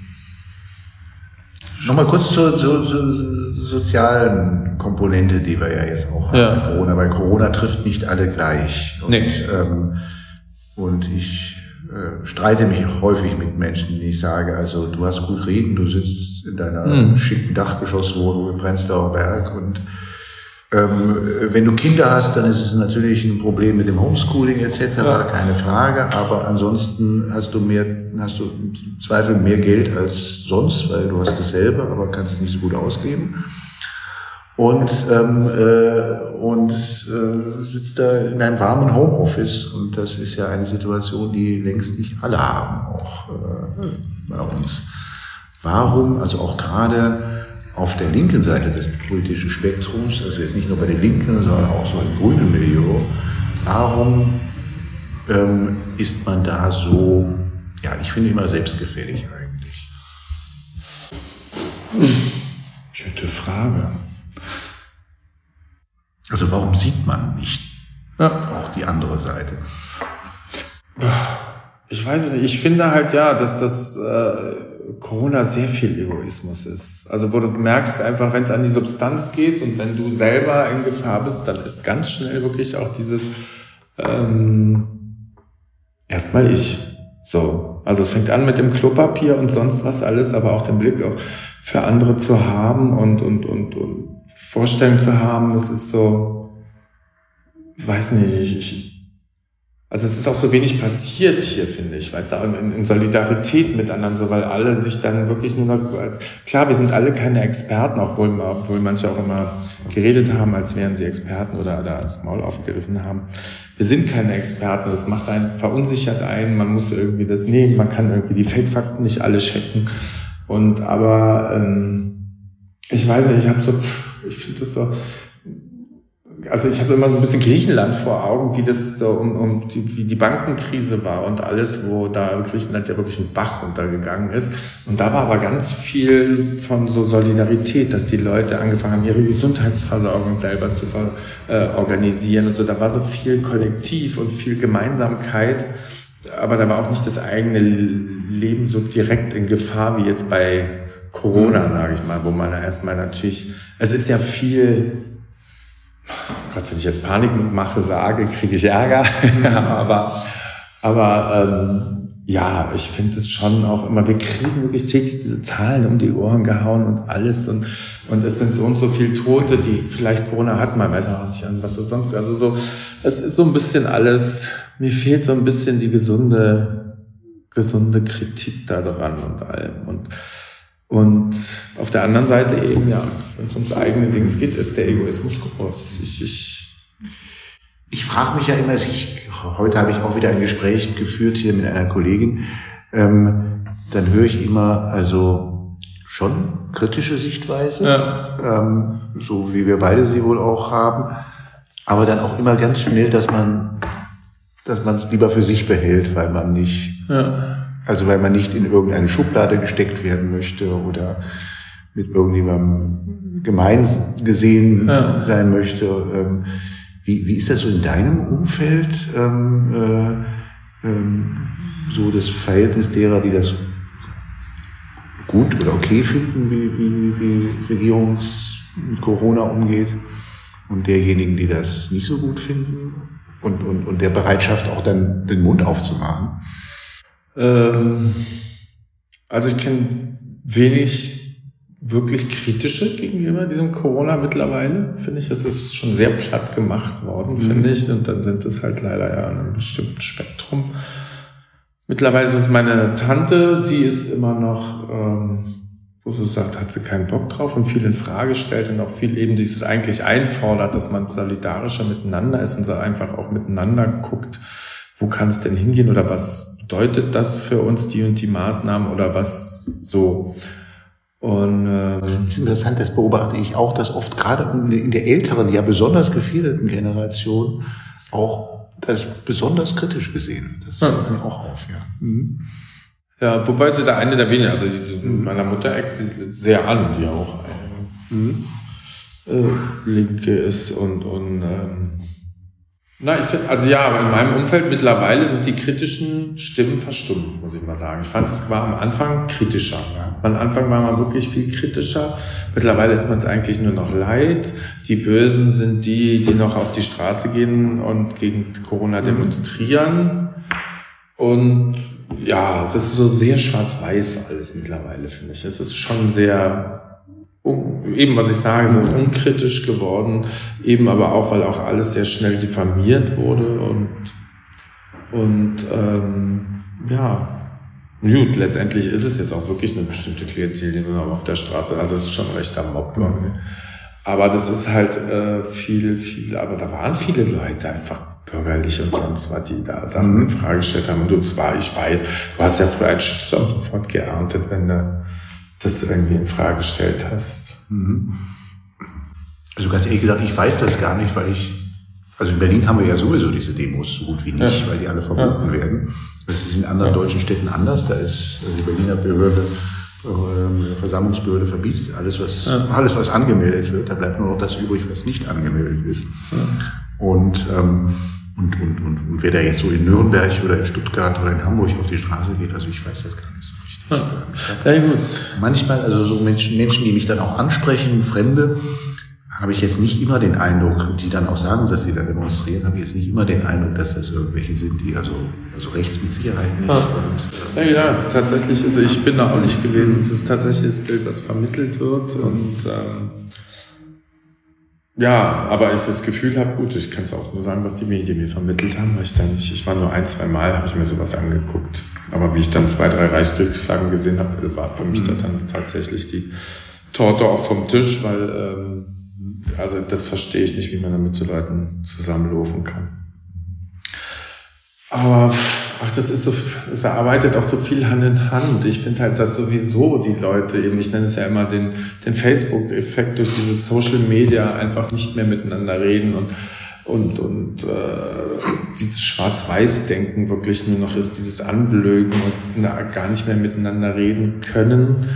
Nochmal kurz zur, zur, zur, sozialen Komponente, die wir ja jetzt auch haben ja. bei Corona, weil Corona trifft nicht alle gleich. Und, nee. ähm, und ich äh, streite mich häufig mit Menschen, die ich sage, also du hast gut reden, du sitzt in deiner mhm. schicken Dachgeschosswohnung im Prenzlauer Berg und ähm, wenn du Kinder hast, dann ist es natürlich ein Problem mit dem Homeschooling etc., ja. keine Frage. Aber ansonsten hast du mehr, hast du im Zweifel mehr Geld als sonst, weil du hast dasselbe, aber kannst es nicht so gut ausgeben. Und, ähm, äh, und äh, sitzt da in einem warmen Homeoffice. Und das ist ja eine Situation, die längst nicht alle haben, auch äh, bei uns. Warum, also auch gerade auf der linken Seite des politischen Spektrums, also jetzt nicht nur bei den Linken, sondern auch so im grünen Milieu, warum ähm, ist man da so, ja, ich finde immer selbstgefällig eigentlich? Gute Frage. Also warum sieht man nicht ja. auch die andere Seite? Ich weiß es nicht. Ich finde halt ja, dass das äh, Corona sehr viel Egoismus ist. Also wo du merkst einfach, wenn es an die Substanz geht und wenn du selber in Gefahr bist, dann ist ganz schnell wirklich auch dieses ähm, erstmal ich. So. Also es fängt an mit dem Klopapier und sonst was alles, aber auch den Blick auch für andere zu haben und, und, und, und Vorstellung zu haben, das ist so, weiß nicht, ich, ich also es ist auch so wenig passiert hier, finde ich, weißt du, in, in, Solidarität anderen, so weil alle sich dann wirklich nur noch als klar, wir sind alle keine Experten, obwohl, obwohl manche auch immer geredet haben, als wären sie Experten oder da das Maul aufgerissen haben. Wir sind keine Experten, das macht einen, verunsichert einen, man muss irgendwie das nehmen, man kann irgendwie die Fake-Fakten nicht alle checken. Und aber ähm, ich weiß nicht, ich habe so, ich finde das so, also ich habe immer so ein bisschen Griechenland vor Augen, wie das so um, um die, wie die Bankenkrise war und alles, wo da Griechenland ja wirklich ein Bach runtergegangen ist. Und da war aber ganz viel von so Solidarität, dass die Leute angefangen haben, ihre Gesundheitsversorgung selber zu äh, organisieren und so. Da war so viel Kollektiv und viel Gemeinsamkeit. Aber da war auch nicht das eigene Leben so direkt in Gefahr wie jetzt bei Corona, sage ich mal, wo man erstmal natürlich, es ist ja viel Gott, wenn ich jetzt Panik mache, sage, kriege ich Ärger. *laughs* aber aber ähm, ja, ich finde es schon auch immer, wir kriegen wirklich täglich diese Zahlen um die Ohren gehauen und alles und, und es sind so und so viele Tote, die vielleicht Corona hatten, man weiß auch nicht was es sonst, also so, es ist so ein bisschen alles, mir fehlt so ein bisschen die gesunde, gesunde Kritik da dran und allem und, und auf der anderen Seite eben, ja, wenn es ums eigene Dings geht, ist der Egoismus groß. Ich, ich ich frage mich ja immer, ich, heute habe ich auch wieder ein Gespräch geführt hier mit einer Kollegin, ähm, dann höre ich immer, also schon kritische Sichtweise, ja. ähm, so wie wir beide sie wohl auch haben, aber dann auch immer ganz schnell, dass man dass man es lieber für sich behält, weil man nicht, ja. Also weil man nicht in irgendeine Schublade gesteckt werden möchte oder mit irgendjemandem gemein gesehen ja. sein möchte. Ähm, wie, wie ist das so in deinem Umfeld, ähm, äh, ähm, so das Verhältnis derer, die das gut oder okay finden, wie, wie, wie Regierung mit Corona umgeht und derjenigen, die das nicht so gut finden und, und, und der Bereitschaft auch dann den Mund aufzumachen? Ähm, also ich kenne wenig wirklich kritische gegenüber diesem Corona mittlerweile, finde ich. Das ist schon sehr platt gemacht worden, mhm. finde ich. Und dann sind es halt leider ja in einem bestimmten Spektrum. Mittlerweile ist meine Tante, die ist immer noch, ähm, wo sie sagt, hat sie keinen Bock drauf und viel in Frage stellt und auch viel eben dieses eigentlich einfordert, dass man solidarischer miteinander ist und so einfach auch miteinander guckt, wo kann es denn hingehen oder was bedeutet das für uns, die und die Maßnahmen oder was so. Und äh, das ist interessant, das beobachte ich auch, dass oft gerade in der älteren, ja besonders gefährdeten Generation auch das besonders kritisch gesehen wird. Das fällt ja. mir auch auf, ja. Mhm. Ja, wobei sie da eine der wenigen, also die, mhm. meiner Mutter eckt sie sehr an, die auch mhm. äh, Linke ist und, und ähm, na, ich finde, also ja, aber in meinem Umfeld mittlerweile sind die kritischen Stimmen verstummt, muss ich mal sagen. Ich fand, es war am Anfang kritischer. Ja. Am Anfang war man wirklich viel kritischer. Mittlerweile ist man es eigentlich nur noch leid. Die Bösen sind die, die noch auf die Straße gehen und gegen Corona demonstrieren. Und ja, es ist so sehr schwarz-weiß alles mittlerweile, finde ich. Es ist schon sehr eben was ich sage, so unkritisch geworden, eben aber auch, weil auch alles sehr schnell diffamiert wurde und, und ähm, ja, gut, letztendlich ist es jetzt auch wirklich eine bestimmte Klientel, die nur auf der Straße, also es ist schon recht am Mob. Mhm. Aber das ist halt äh, viel, viel, aber da waren viele Leute einfach bürgerlich und sonst was, die da Sachen mhm. in Frage gestellt haben. Und du zwar, ich weiß, du hast ja früher einen Shitstorm sofort geerntet, wenn du das irgendwie in Frage gestellt hast. Mhm. Also ganz ehrlich gesagt, ich weiß das gar nicht, weil ich, also in Berlin haben wir ja sowieso diese Demos so gut wie nicht, ja. weil die alle verboten ja. werden. Das ist in anderen ja. deutschen Städten anders. Da ist die Berliner Behörde, äh, Versammlungsbehörde verbietet alles, was, alles, was angemeldet wird. Da bleibt nur noch das übrig, was nicht angemeldet ist. Und, ähm, und, und, und, und wer da jetzt so in Nürnberg oder in Stuttgart oder in Hamburg auf die Straße geht, also ich weiß das gar nicht so. Ja, gut. Manchmal, also so Menschen, Menschen, die mich dann auch ansprechen, Fremde, habe ich jetzt nicht immer den Eindruck, die dann auch sagen, dass sie da demonstrieren, habe ich jetzt nicht immer den Eindruck, dass das irgendwelche sind, die also, also rechts mit Sicherheit nicht. Ah. Und, äh ja, ja, tatsächlich, also ich bin da auch nicht gewesen. Es ist tatsächlich das Bild, was vermittelt wird und ähm, ja, aber ich das Gefühl habe, gut, ich kann es auch nur sagen, was die Medien mir vermittelt haben, weil ich da nicht, ich war nur ein, zwei Mal, habe ich mir sowas angeguckt. Aber wie ich dann zwei, drei Reichskriegsflaggen gesehen habe, war für mich mhm. dann tatsächlich die Torte auch vom Tisch, weil ähm, also das verstehe ich nicht, wie man damit zu Leuten zusammenlaufen kann. Aber ach, das ist so, es arbeitet auch so viel Hand in Hand. Ich finde halt, dass sowieso die Leute eben, ich nenne es ja immer den, den Facebook-Effekt durch dieses Social Media einfach nicht mehr miteinander reden und und, und äh, dieses Schwarz-Weiß-Denken wirklich nur noch ist, dieses Anblögen und na, gar nicht mehr miteinander reden können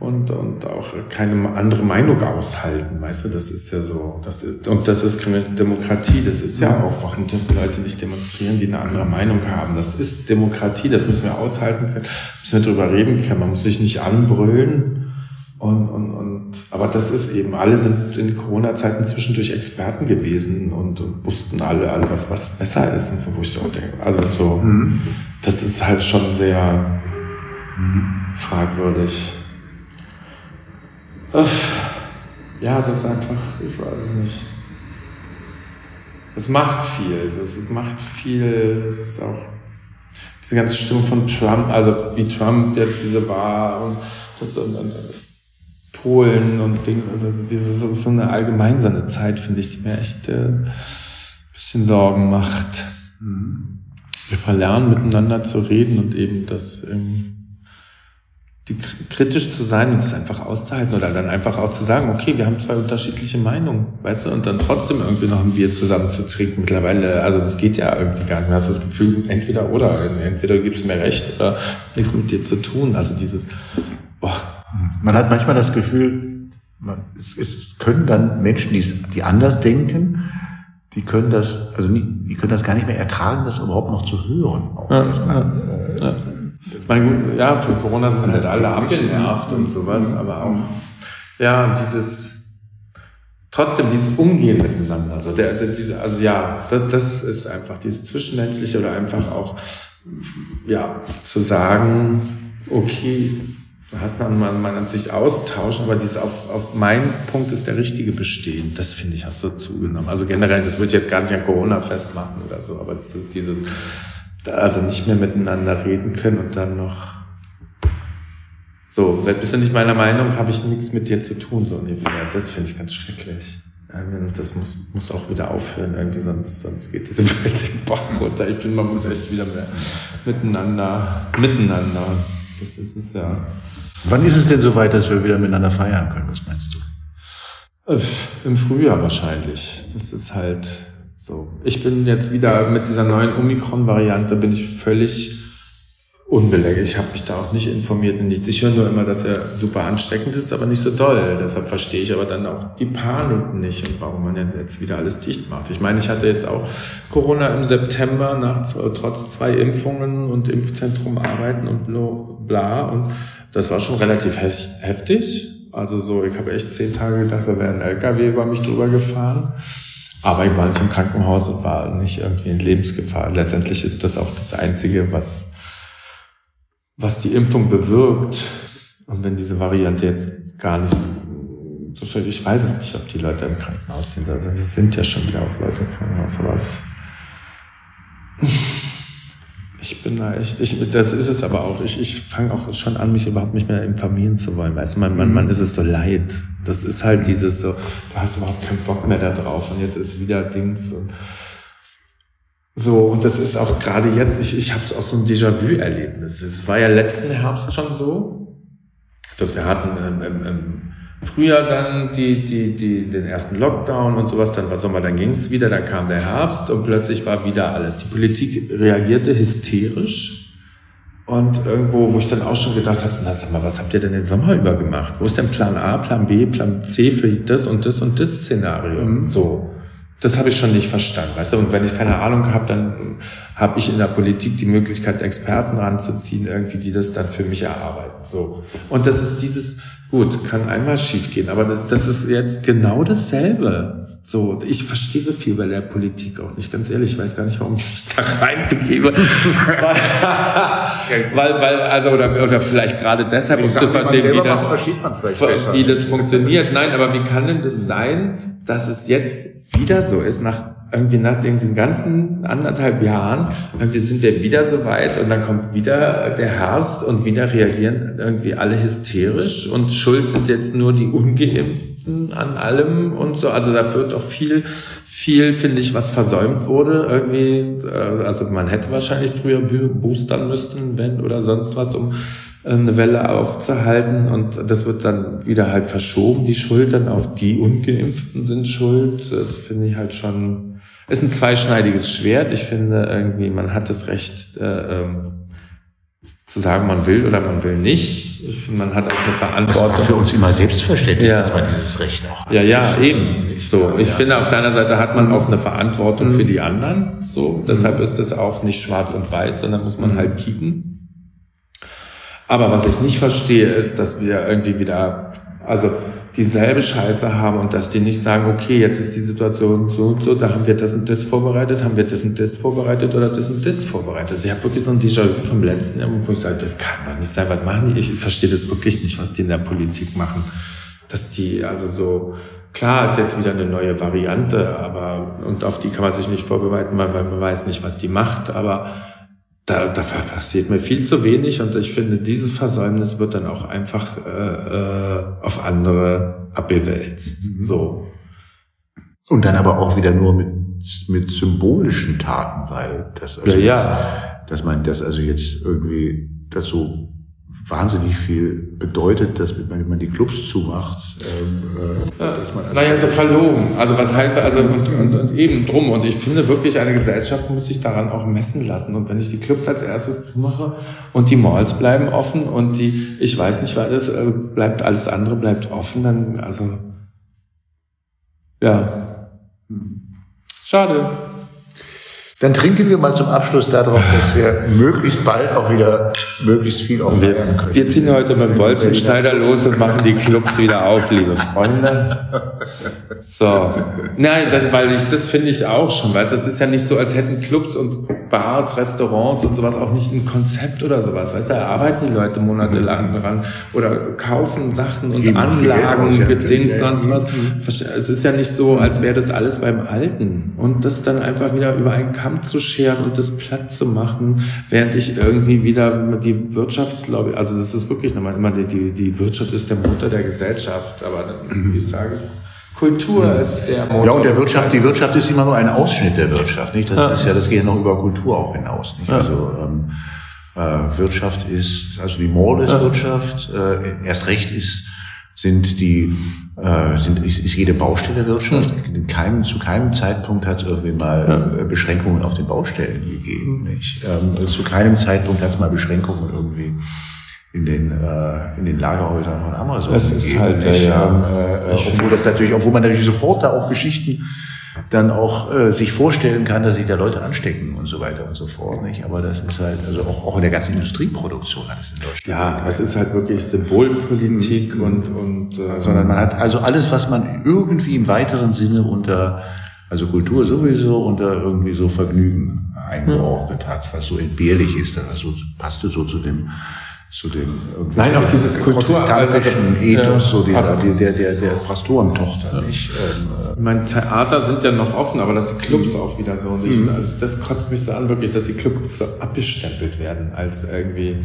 und, und auch keine andere Meinung aushalten, weißt du, das ist ja so, das ist, und das ist Demokratie, das ist ja auch, warum dürfen Leute nicht demonstrieren, die eine andere Meinung haben, das ist Demokratie, das müssen wir aushalten können, müssen wir drüber reden können, man muss sich nicht anbrüllen und, und, und aber das ist eben, alle sind in Corona-Zeiten zwischendurch Experten gewesen und, und, wussten alle, alle was, was besser ist und so, wo ich so denke, also so, mhm. das ist halt schon sehr mhm. fragwürdig. Ja, es ist einfach, ich weiß es nicht. Es macht viel, es macht viel, es ist auch diese ganze Stimmung von Trump, also wie Trump jetzt diese war und das und, und Polen und Dinge, also diese so, so eine allgemein so eine Zeit, finde ich, die mir echt äh, bisschen Sorgen macht. Mhm. Wir verlernen miteinander zu reden und eben das ähm, die, kritisch zu sein und das einfach auszuhalten oder dann einfach auch zu sagen, okay, wir haben zwei unterschiedliche Meinungen, weißt du, und dann trotzdem irgendwie noch ein Bier zusammen zu trinken. Mittlerweile, also das geht ja irgendwie gar nicht. Du hast das Gefühl, entweder oder, entweder gibst mir recht oder nichts mit dir zu tun. Also dieses, boah. Man hat manchmal das Gefühl, man, es, es können dann Menschen, die, die anders denken, die können das, also nie, die können das gar nicht mehr ertragen, das überhaupt noch zu hören. Auch, ja, man, ja, ja. Ich meine, ja, für Corona sind halt alle abgenervt und sowas, aber auch, ja, dieses, trotzdem dieses Umgehen miteinander, also der, der diese, also ja, das, das ist einfach dieses Zwischenmenschliche oder einfach auch, ja, zu sagen, okay, du hast man, man, man an sich austauschen, aber dieses auf, auf meinen Punkt ist der richtige bestehen. Das finde ich hat so zugenommen. Also generell, das würde ich jetzt gar nicht an Corona festmachen oder so, aber das ist dieses, also nicht mehr miteinander reden können und dann noch so, bist du nicht meiner Meinung, habe ich nichts mit dir zu tun, so ungefähr. Das finde ich ganz schrecklich. Das muss, muss auch wieder aufhören, irgendwie, sonst, sonst geht diese *laughs* Welt den Bach runter. Ich finde, man muss echt wieder mehr miteinander, miteinander. Das ist es ja. Wann ist es denn soweit, dass wir wieder miteinander feiern können? Was meinst du? Äh, Im Frühjahr wahrscheinlich. Das ist halt, so, ich bin jetzt wieder mit dieser neuen Omikron-Variante bin ich völlig unbeleckt. Ich habe mich da auch nicht informiert in nichts. Ich höre nur immer, dass er super ansteckend ist, aber nicht so doll. Deshalb verstehe ich aber dann auch die Panik nicht und warum man jetzt wieder alles dicht macht. Ich meine, ich hatte jetzt auch Corona im September nach trotz zwei Impfungen und Impfzentrum arbeiten und bla und das war schon relativ heftig. Also so, ich habe echt zehn Tage gedacht, da wäre ein LKW über mich drüber gefahren. Aber ich war nicht im Krankenhaus und war nicht irgendwie in Lebensgefahr. Letztendlich ist das auch das Einzige, was, was die Impfung bewirkt. Und wenn diese Variante jetzt gar nicht, ich weiß es nicht, ob die Leute im Krankenhaus sind. Also es sind ja schon wieder auch Leute im Krankenhaus, aber es ich bin da echt, ich, das ist es aber auch. Ich, ich fange auch schon an, mich überhaupt nicht mehr informieren zu wollen. Weißt du, man, man, man ist es so leid. Das ist halt dieses so, du hast überhaupt keinen Bock mehr da drauf und jetzt ist wieder Dings und so, und das ist auch gerade jetzt, ich, ich habe auch so ein Déjà-vu-Erlebnis. Es war ja letzten Herbst schon so, dass wir hatten ähm, ähm, ähm Frühjahr dann die, die, die, den ersten Lockdown und sowas, dann war Sommer, dann ging es wieder, dann kam der Herbst und plötzlich war wieder alles. Die Politik reagierte hysterisch und irgendwo, wo ich dann auch schon gedacht habe, na sag mal, was habt ihr denn den Sommer über gemacht? Wo ist denn Plan A, Plan B, Plan C für das und das und das Szenario? Mhm. So. Das habe ich schon nicht verstanden, weißt du? Und wenn ich keine Ahnung habe, dann habe ich in der Politik die Möglichkeit, Experten ranzuziehen, irgendwie, die das dann für mich erarbeiten. So. Und das ist dieses, Gut, kann einmal schiefgehen, aber das ist jetzt genau dasselbe. So, ich verstehe so viel bei der Politik auch nicht, ganz ehrlich. Ich weiß gar nicht, warum ich mich da reinbegebe. *laughs* weil, weil, also, oder, oder vielleicht gerade deshalb, um zu verstehen, wie das, macht, wie das funktioniert. Nein, aber wie kann denn das sein, dass es jetzt wieder so ist, nach irgendwie nach den ganzen anderthalb Jahren, irgendwie sind wir wieder so weit und dann kommt wieder der Herbst und wieder reagieren irgendwie alle hysterisch und schuld sind jetzt nur die Ungeimpften an allem und so. Also da wird auch viel, viel, finde ich, was versäumt wurde irgendwie. Äh, also man hätte wahrscheinlich früher boostern müssen, wenn oder sonst was, um äh, eine Welle aufzuhalten und das wird dann wieder halt verschoben, die Schuld dann auf die Ungeimpften sind schuld. Das finde ich halt schon ist ein zweischneidiges Schwert. Ich finde irgendwie, man hat das Recht, äh, ähm, zu sagen, man will oder man will nicht. Ich finde, man hat auch eine Verantwortung. Das war für uns immer selbstverständlich, ja. dass man dieses Recht auch hat. Ja, ja, eben. So, ich ja. finde, auf deiner Seite hat man auch eine Verantwortung mhm. für die anderen. So, deshalb ist es auch nicht schwarz und weiß, sondern muss man mhm. halt kicken. Aber was ich nicht verstehe, ist, dass wir irgendwie wieder, also dieselbe Scheiße haben und dass die nicht sagen, okay, jetzt ist die Situation so und so, da haben wir das und das vorbereitet, haben wir das und das vorbereitet oder das und das vorbereitet. Also ich habe wirklich so ein Déjà-vu vom letzten Jahr, wo ich sage, das kann doch nicht sein, was machen die? Ich verstehe das wirklich nicht, was die in der Politik machen. Dass die, also so, klar ist jetzt wieder eine neue Variante, aber, und auf die kann man sich nicht vorbereiten, weil man weiß nicht, was die macht, aber da, da passiert mir viel zu wenig und ich finde, dieses Versäumnis wird dann auch einfach äh, äh, auf andere abgewälzt. Mhm. So. Und dann aber auch wieder nur mit, mit symbolischen Taten, weil das also ja, ja. Jetzt, dass man das also jetzt irgendwie das so wahnsinnig viel bedeutet, dass wenn man die Clubs zumacht, ähm, äh, ja, dass man naja, so verlogen. Also was heißt also und, und, und eben drum. Und ich finde wirklich, eine Gesellschaft muss sich daran auch messen lassen. Und wenn ich die Clubs als erstes zumache und die Malls bleiben offen und die, ich weiß nicht, weil es äh, bleibt alles andere bleibt offen, dann also ja, schade. Dann trinken wir mal zum Abschluss darauf, dass wir möglichst bald auch wieder möglichst viel auf wir, können. Wir ziehen heute mit dem Bolzenschneider los und machen die Clubs wieder auf, liebe Freunde. So. Nein, das, weil ich, das finde ich auch schon, weißt es ist ja nicht so, als hätten Clubs und Bars, Restaurants und sowas auch nicht ein Konzept oder sowas, weißt du, da arbeiten die Leute monatelang dran oder kaufen Sachen und Eben Anlagen, Gedings, sonst was. Es ist ja nicht so, als wäre das alles beim Alten und das dann einfach wieder über einen Kampf Kamm zu scheren und das platt zu machen, während ich irgendwie wieder die Wirtschaftslobby, also das ist wirklich nochmal immer die, die, die Wirtschaft ist der Motor der Gesellschaft, aber wie ich sage, Kultur ist der Motor. Ja, und der Wirtschaft, die Wirtschaft ist immer nur ein Ausschnitt der Wirtschaft, nicht? Das ja. ist ja, das geht ja noch über Kultur auch hinaus, nicht? Ja. Also, ähm, äh, Wirtschaft ist, also die Mall ist ja. Wirtschaft, äh, erst recht ist, sind die äh, sind, ist, ist jede Baustelle Wirtschaft. Mhm. In keinem, zu keinem Zeitpunkt hat es irgendwie mal ja. Äh, Beschränkungen auf den Baustellen gegeben. Nicht? Ähm, also zu keinem Zeitpunkt hat es mal Beschränkungen irgendwie in den, äh, in den Lagerhäusern von Amazon das gegeben. Ist halt, nicht? Ja, ähm, äh, obwohl das natürlich, obwohl man natürlich sofort da auch Geschichten dann auch äh, sich vorstellen kann, dass sich da Leute anstecken und so weiter und so fort. Nicht? Aber das ist halt, also auch, auch in der ganzen Industrieproduktion hat es in Deutschland. Ja, es ist halt wirklich Symbolpolitik mhm. und, und äh, sondern man hat also alles, was man irgendwie im weiteren Sinne unter also Kultur sowieso unter irgendwie so Vergnügen eingeordnet hat, was so entbehrlich ist, das so, passte so zu dem zu dem Nein, auch dieses protestantischen Ethos, ja, so dieser, also, der, der, der Pastorentochter, ja. nicht? Ähm, äh, mein Theater sind ja noch offen, aber dass die Clubs auch wieder so, und ich, mhm. also das kotzt mich so an, wirklich, dass die Clubs so abgestempelt werden, als irgendwie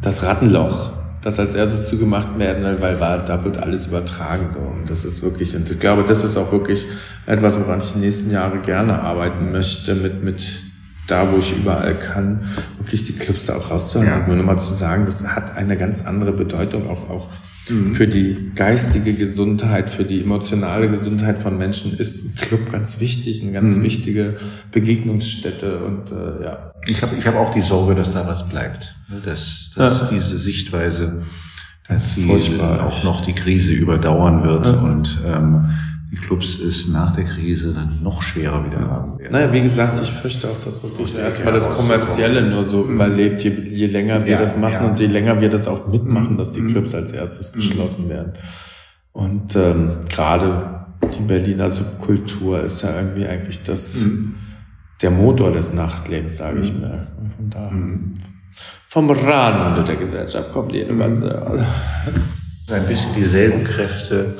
das Rattenloch, das als erstes zugemacht werden, weil da wird alles übertragen, so. Und das ist wirklich, und ich glaube, das ist auch wirklich etwas, woran ich die nächsten Jahre gerne arbeiten möchte, mit, mit, da, wo ich überall kann, wirklich die Clubs da auch rauszuhalten. Ja. Nur nochmal zu sagen, das hat eine ganz andere Bedeutung auch, auch mhm. für die geistige Gesundheit, für die emotionale Gesundheit von Menschen ist ein Club ganz wichtig, eine ganz mhm. wichtige Begegnungsstätte und äh, ja. Ich habe ich hab auch die Sorge, dass da was bleibt, ne, dass, dass ja. diese Sichtweise, dass die auch noch die Krise überdauern wird ja. und ähm, Clubs es nach der Krise dann noch schwerer wieder haben werden. Naja, wie gesagt, ich fürchte auch, dass wirklich erstmal das Kommerzielle nur so mhm. überlebt, je, je länger wir ja, das machen ja. und je länger wir das auch mitmachen, dass die mhm. Clubs als erstes mhm. geschlossen werden. Und ähm, gerade die Berliner Subkultur ist ja irgendwie eigentlich das mhm. der Motor des Nachtlebens, sage ich mir. Von da. Vom Rande der Gesellschaft kommt die Innovation. Ein bisschen dieselben Kräfte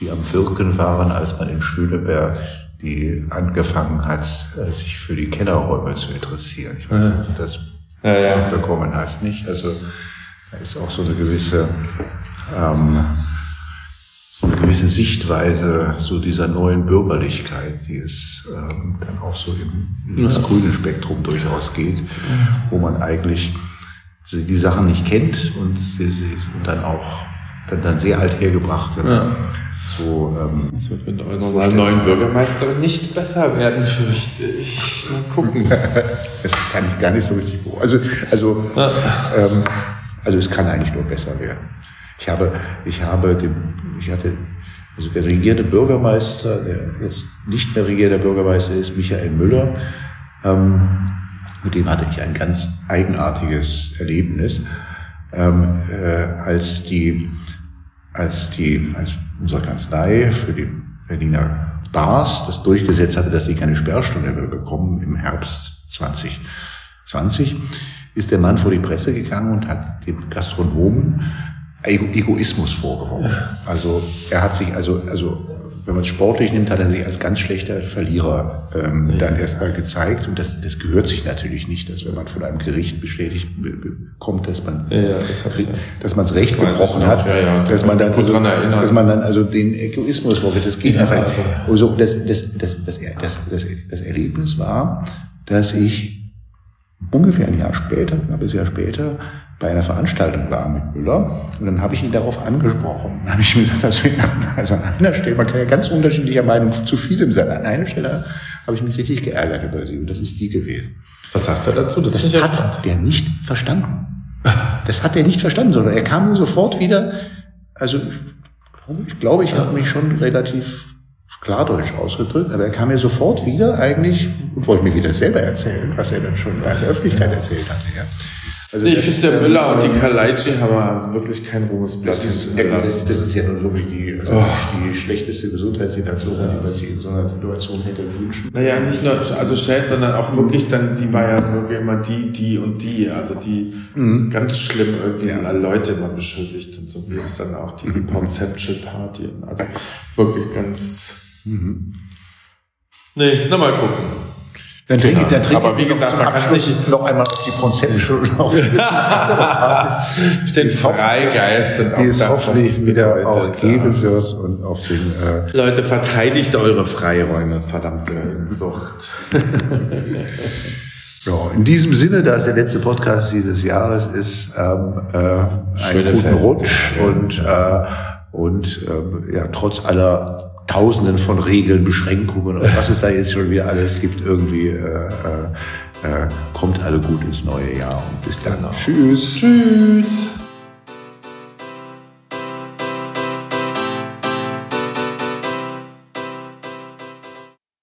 die am Wirken waren, als man in Schöneberg die angefangen hat, äh, sich für die Kellerräume zu interessieren. Ich weiß nicht, ob du das ja, ja. bekommen hast, nicht? Also da ist auch so eine gewisse ähm, so eine gewisse Sichtweise so dieser neuen Bürgerlichkeit, die es ähm, dann auch so im, das grüne Spektrum durchaus geht, wo man eigentlich die Sachen nicht kennt und sie, sie und dann auch dann, dann sehr alt hergebracht wird. Ja so. Ähm, das wird mit eurer neuen Bürgermeisterin nicht besser werden, *laughs* fürchte ich. Mal gucken. *laughs* das kann ich gar nicht so richtig beobachten. Also, also, ja. ähm, also es kann eigentlich nur besser werden. Ich habe, ich habe, ich hatte, also der regierte Bürgermeister, der jetzt nicht mehr regierender Bürgermeister ist, Michael Müller. Ähm, mit dem hatte ich ein ganz eigenartiges Erlebnis, ähm, äh, als die als die, als unsere Kanzlei für die Berliner Bars das durchgesetzt hatte, dass sie keine Sperrstunde mehr bekommen im Herbst 2020, ist der Mann vor die Presse gegangen und hat dem Gastronomen Ego Egoismus vorgeworfen. Also er hat sich, also, also wenn man es sportlich nimmt, hat er sich als ganz schlechter Verlierer ähm, ja. dann erstmal gezeigt. Und das, das gehört sich natürlich nicht, dass wenn man von einem Gericht bestätigt bekommt, dass man ja, das dass man das Recht gebrochen hat, ja, dass man dann also, dass man dann also den Egoismus vorwirft. Das geht einfach. Also, also das, das, das, das, das, das, das Erlebnis war, dass ich ungefähr ein Jahr später, ein knappes Jahr später, bei einer Veranstaltung war mit Müller. Und dann habe ich ihn darauf angesprochen. Dann habe ich ihm gesagt, also, also an einer Stelle, man kann ja ganz unterschiedlicher Meinung zu vielem sein. An einer Stelle habe ich mich richtig geärgert über sie und das ist die gewesen. Was sagt er dazu? Das, das hat spannend. der nicht verstanden. *laughs* Das hat er nicht verstanden, sondern er kam sofort wieder, also ich glaube, ich habe mich schon relativ klardeutsch ausgedrückt, aber er kam mir sofort wieder eigentlich und wollte mir wieder selber erzählen, was er dann schon in der Öffentlichkeit erzählt hatte. Ja. Also ich finde, der Müller und die Kalaitschi haben wirklich kein ruhiges Blatt. Das, ist, das, das ist ja nun wirklich die, also oh. die schlechteste Gesundheitssituation, die man sich in so einer Situation hätte wünschen. Naja, nicht nur also Shell, sondern auch wirklich dann, die war ja wirklich immer die, die und die, also die mhm. ganz schlimm irgendwie ja. Leute immer beschuldigt und so wie es dann auch die mhm. Conceptual Party. Also wirklich ganz. Mhm. Nee, nochmal gucken. Dann trinke genau. dann trinke Aber wie gesagt, man kann nicht noch einmal auf die Conceptual *laughs* auf *laughs* den Freigeist und auf das, hoffentlich was es wieder auch geben wird und auf den äh Leute verteidigt eure Freiräume, verdammte Sucht. *laughs* ja, in diesem Sinne, da es der letzte Podcast dieses Jahres ist, ähm, äh, einen guten Fest. Rutsch und äh, und äh, ja trotz aller Tausenden von Regeln, Beschränkungen und was es da jetzt schon wieder alles gibt, irgendwie äh, äh, äh kommt alle gut ins neue Jahr und bis dann. Genau. Tschüss. Tschüss.